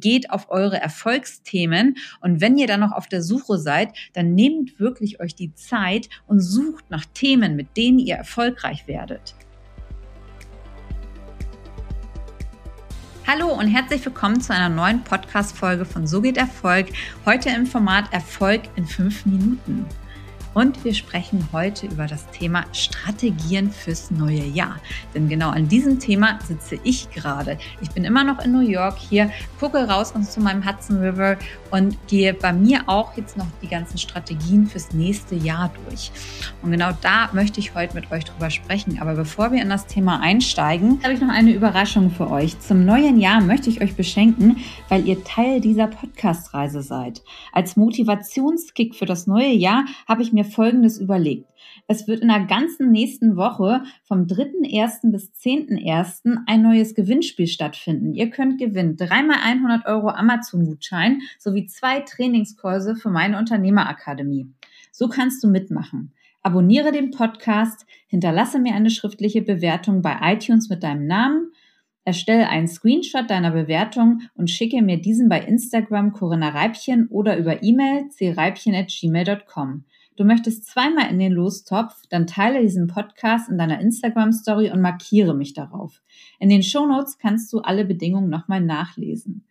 geht auf eure Erfolgsthemen und wenn ihr dann noch auf der Suche seid, dann nehmt wirklich euch die Zeit und sucht nach Themen, mit denen ihr erfolgreich werdet. Hallo und herzlich willkommen zu einer neuen Podcast-Folge von So geht Erfolg. Heute im Format Erfolg in fünf Minuten. Und wir sprechen heute über das Thema Strategien fürs neue Jahr. Denn genau an diesem Thema sitze ich gerade. Ich bin immer noch in New York hier, gucke raus und zu meinem Hudson River und gehe bei mir auch jetzt noch die ganzen Strategien fürs nächste Jahr durch. Und genau da möchte ich heute mit euch drüber sprechen. Aber bevor wir in das Thema einsteigen, habe ich noch eine Überraschung für euch. Zum neuen Jahr möchte ich euch beschenken, weil ihr Teil dieser Podcast-Reise seid. Als Motivationskick für das neue Jahr habe ich mir Folgendes überlegt. Es wird in der ganzen nächsten Woche vom 3.1. bis 10.1. ein neues Gewinnspiel stattfinden. Ihr könnt gewinnen dreimal 100 Euro Amazon-Gutschein sowie zwei Trainingskurse für meine Unternehmerakademie. So kannst du mitmachen. Abonniere den Podcast, hinterlasse mir eine schriftliche Bewertung bei iTunes mit deinem Namen, erstelle einen Screenshot deiner Bewertung und schicke mir diesen bei Instagram Corinna Reibchen oder über E-Mail creibchen@gmail.com. Du möchtest zweimal in den Lostopf, dann teile diesen Podcast in deiner Instagram Story und markiere mich darauf. In den Shownotes kannst du alle Bedingungen nochmal nachlesen.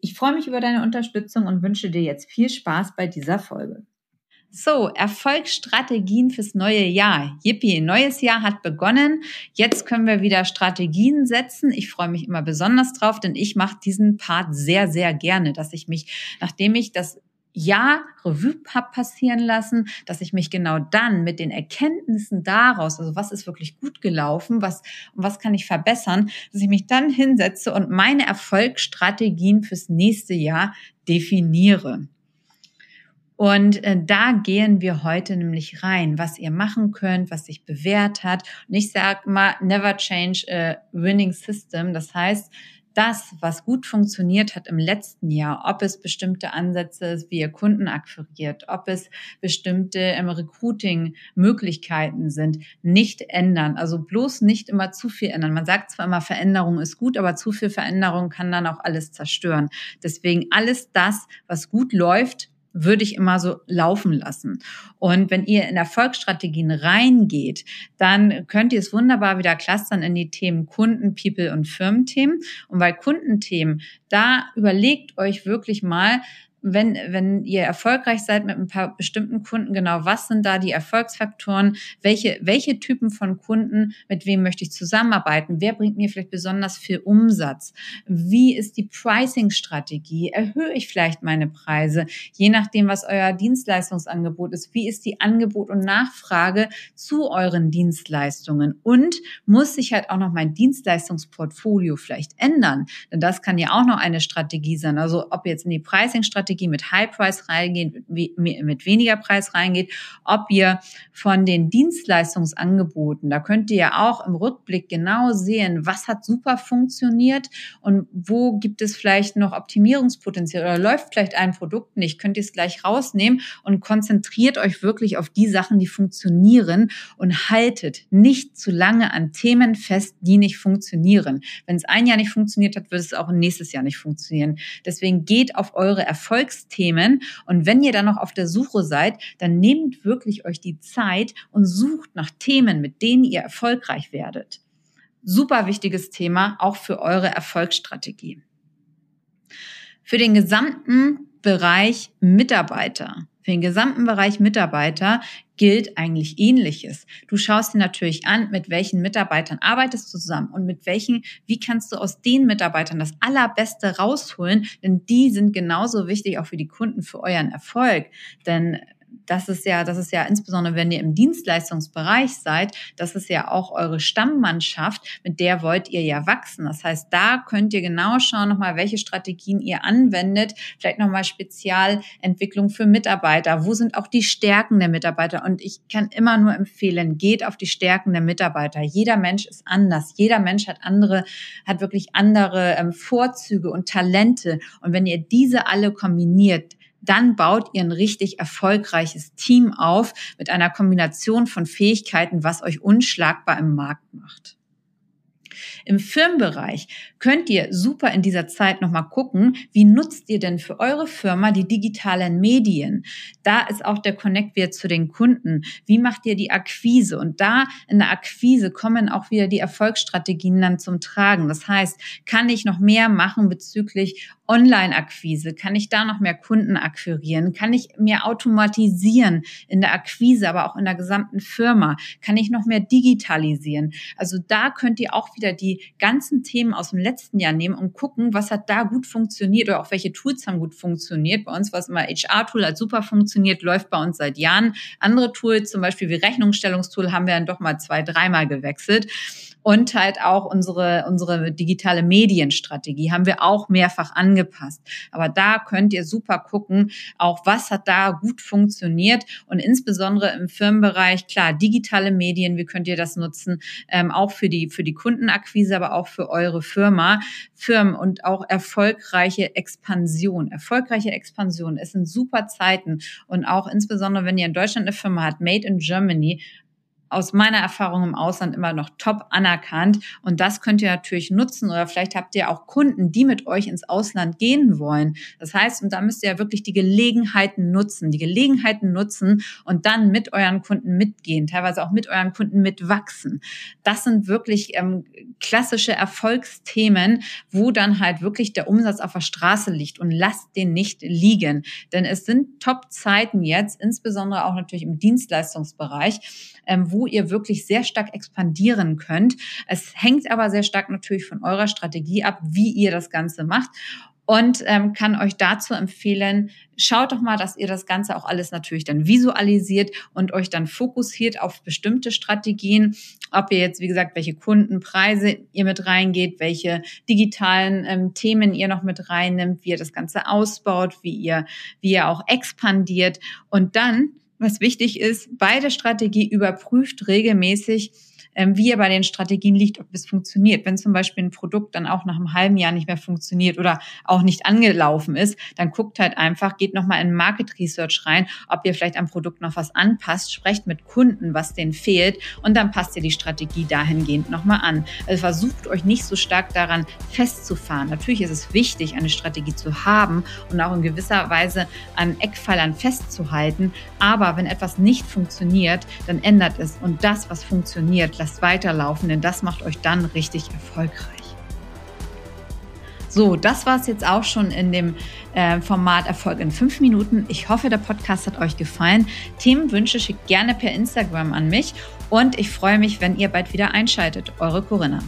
Ich freue mich über deine Unterstützung und wünsche dir jetzt viel Spaß bei dieser Folge. So, Erfolgsstrategien fürs neue Jahr. Yippie, neues Jahr hat begonnen. Jetzt können wir wieder Strategien setzen. Ich freue mich immer besonders drauf, denn ich mache diesen Part sehr, sehr gerne, dass ich mich, nachdem ich das Jahr Revue passieren lassen, dass ich mich genau dann mit den Erkenntnissen daraus, also was ist wirklich gut gelaufen, was, was kann ich verbessern, dass ich mich dann hinsetze und meine Erfolgsstrategien fürs nächste Jahr definiere. Und äh, da gehen wir heute nämlich rein, was ihr machen könnt, was sich bewährt hat. Und ich sage mal, never change a winning system. Das heißt, das, was gut funktioniert hat im letzten Jahr, ob es bestimmte Ansätze ist, wie ihr Kunden akquiriert, ob es bestimmte ähm, Recruiting-Möglichkeiten sind, nicht ändern. Also bloß nicht immer zu viel ändern. Man sagt zwar immer, Veränderung ist gut, aber zu viel Veränderung kann dann auch alles zerstören. Deswegen alles das, was gut läuft, würde ich immer so laufen lassen. Und wenn ihr in Erfolgsstrategien reingeht, dann könnt ihr es wunderbar wieder clustern in die Themen Kunden, People und Firmenthemen. Und bei Kundenthemen, da überlegt euch wirklich mal, wenn, wenn ihr erfolgreich seid mit ein paar bestimmten Kunden, genau was sind da die Erfolgsfaktoren? Welche, welche Typen von Kunden, mit wem möchte ich zusammenarbeiten? Wer bringt mir vielleicht besonders viel Umsatz? Wie ist die Pricing-Strategie? Erhöhe ich vielleicht meine Preise? Je nachdem, was euer Dienstleistungsangebot ist. Wie ist die Angebot und Nachfrage zu euren Dienstleistungen? Und muss sich halt auch noch mein Dienstleistungsportfolio vielleicht ändern? Denn das kann ja auch noch eine Strategie sein. Also ob jetzt in die Pricing-Strategie Strategie mit High Price reingeht, mit weniger Preis reingeht, ob ihr von den Dienstleistungsangeboten, da könnt ihr ja auch im Rückblick genau sehen, was hat super funktioniert und wo gibt es vielleicht noch Optimierungspotenzial oder läuft vielleicht ein Produkt nicht, könnt ihr es gleich rausnehmen und konzentriert euch wirklich auf die Sachen, die funktionieren und haltet nicht zu lange an Themen fest, die nicht funktionieren. Wenn es ein Jahr nicht funktioniert hat, wird es auch nächstes Jahr nicht funktionieren. Deswegen geht auf eure Erfolge Erfolgsthemen. Und wenn ihr dann noch auf der Suche seid, dann nehmt wirklich euch die Zeit und sucht nach Themen, mit denen ihr erfolgreich werdet. Super wichtiges Thema, auch für eure Erfolgsstrategie. Für den gesamten Bereich Mitarbeiter für den gesamten Bereich Mitarbeiter gilt eigentlich ähnliches. Du schaust dir natürlich an, mit welchen Mitarbeitern arbeitest du zusammen und mit welchen, wie kannst du aus den Mitarbeitern das Allerbeste rausholen, denn die sind genauso wichtig auch für die Kunden, für euren Erfolg. Denn das ist ja, das ist ja insbesondere, wenn ihr im Dienstleistungsbereich seid, das ist ja auch eure Stammmannschaft, mit der wollt ihr ja wachsen. Das heißt, da könnt ihr genau schauen, nochmal, welche Strategien ihr anwendet, vielleicht nochmal Spezialentwicklung für Mitarbeiter. Wo sind auch die Stärken der Mitarbeiter? Und ich kann immer nur empfehlen, geht auf die Stärken der Mitarbeiter. Jeder Mensch ist anders. Jeder Mensch hat andere, hat wirklich andere ähm, Vorzüge und Talente. Und wenn ihr diese alle kombiniert, dann baut ihr ein richtig erfolgreiches Team auf mit einer Kombination von Fähigkeiten, was euch unschlagbar im Markt macht. Im Firmenbereich könnt ihr super in dieser Zeit nochmal gucken, wie nutzt ihr denn für eure Firma die digitalen Medien? Da ist auch der Connect wieder zu den Kunden. Wie macht ihr die Akquise? Und da in der Akquise kommen auch wieder die Erfolgsstrategien dann zum Tragen. Das heißt, kann ich noch mehr machen bezüglich Online-Akquise? Kann ich da noch mehr Kunden akquirieren? Kann ich mehr automatisieren in der Akquise, aber auch in der gesamten Firma? Kann ich noch mehr digitalisieren? Also da könnt ihr auch wieder die ganzen Themen aus dem letzten Jahr nehmen und gucken, was hat da gut funktioniert oder auch welche Tools haben gut funktioniert. Bei uns war es immer HR-Tool, hat super funktioniert, läuft bei uns seit Jahren. Andere Tools, zum Beispiel wie Rechnungsstellungstool, haben wir dann doch mal zwei, dreimal gewechselt und halt auch unsere, unsere digitale Medienstrategie haben wir auch mehrfach angepasst. Aber da könnt ihr super gucken, auch was hat da gut funktioniert und insbesondere im Firmenbereich, klar, digitale Medien, wie könnt ihr das nutzen, ähm, auch für die, für die Kundenakquise, aber auch für eure Firma, Firmen und auch erfolgreiche Expansion. Erfolgreiche Expansion. Es sind super Zeiten und auch insbesondere, wenn ihr in Deutschland eine Firma habt, Made in Germany, aus meiner Erfahrung im Ausland immer noch top anerkannt. Und das könnt ihr natürlich nutzen oder vielleicht habt ihr auch Kunden, die mit euch ins Ausland gehen wollen. Das heißt, und da müsst ihr ja wirklich die Gelegenheiten nutzen, die Gelegenheiten nutzen und dann mit euren Kunden mitgehen, teilweise auch mit euren Kunden mitwachsen. Das sind wirklich ähm, klassische Erfolgsthemen, wo dann halt wirklich der Umsatz auf der Straße liegt und lasst den nicht liegen. Denn es sind Top-Zeiten jetzt, insbesondere auch natürlich im Dienstleistungsbereich, ähm, wo ihr wirklich sehr stark expandieren könnt. Es hängt aber sehr stark natürlich von eurer Strategie ab, wie ihr das Ganze macht. Und ähm, kann euch dazu empfehlen, schaut doch mal, dass ihr das Ganze auch alles natürlich dann visualisiert und euch dann fokussiert auf bestimmte Strategien, ob ihr jetzt, wie gesagt, welche Kundenpreise ihr mit reingeht, welche digitalen ähm, Themen ihr noch mit reinnimmt, wie ihr das Ganze ausbaut, wie ihr, wie ihr auch expandiert. Und dann was wichtig ist, beide Strategie überprüft regelmäßig, wie er bei den Strategien liegt, ob es funktioniert. Wenn zum Beispiel ein Produkt dann auch nach einem halben Jahr nicht mehr funktioniert oder auch nicht angelaufen ist, dann guckt halt einfach, geht nochmal in Market Research rein, ob ihr vielleicht am Produkt noch was anpasst, sprecht mit Kunden, was denen fehlt und dann passt ihr die Strategie dahingehend nochmal an. Also versucht euch nicht so stark daran festzufahren. Natürlich ist es wichtig, eine Strategie zu haben und auch in gewisser Weise an Eckpfeilern festzuhalten, aber wenn etwas nicht funktioniert, dann ändert es und das, was funktioniert, lasst lasst weiterlaufen, denn das macht euch dann richtig erfolgreich. So, das war es jetzt auch schon in dem äh, Format Erfolg in fünf Minuten. Ich hoffe, der Podcast hat euch gefallen. Themenwünsche schickt gerne per Instagram an mich und ich freue mich, wenn ihr bald wieder einschaltet. Eure Corinna.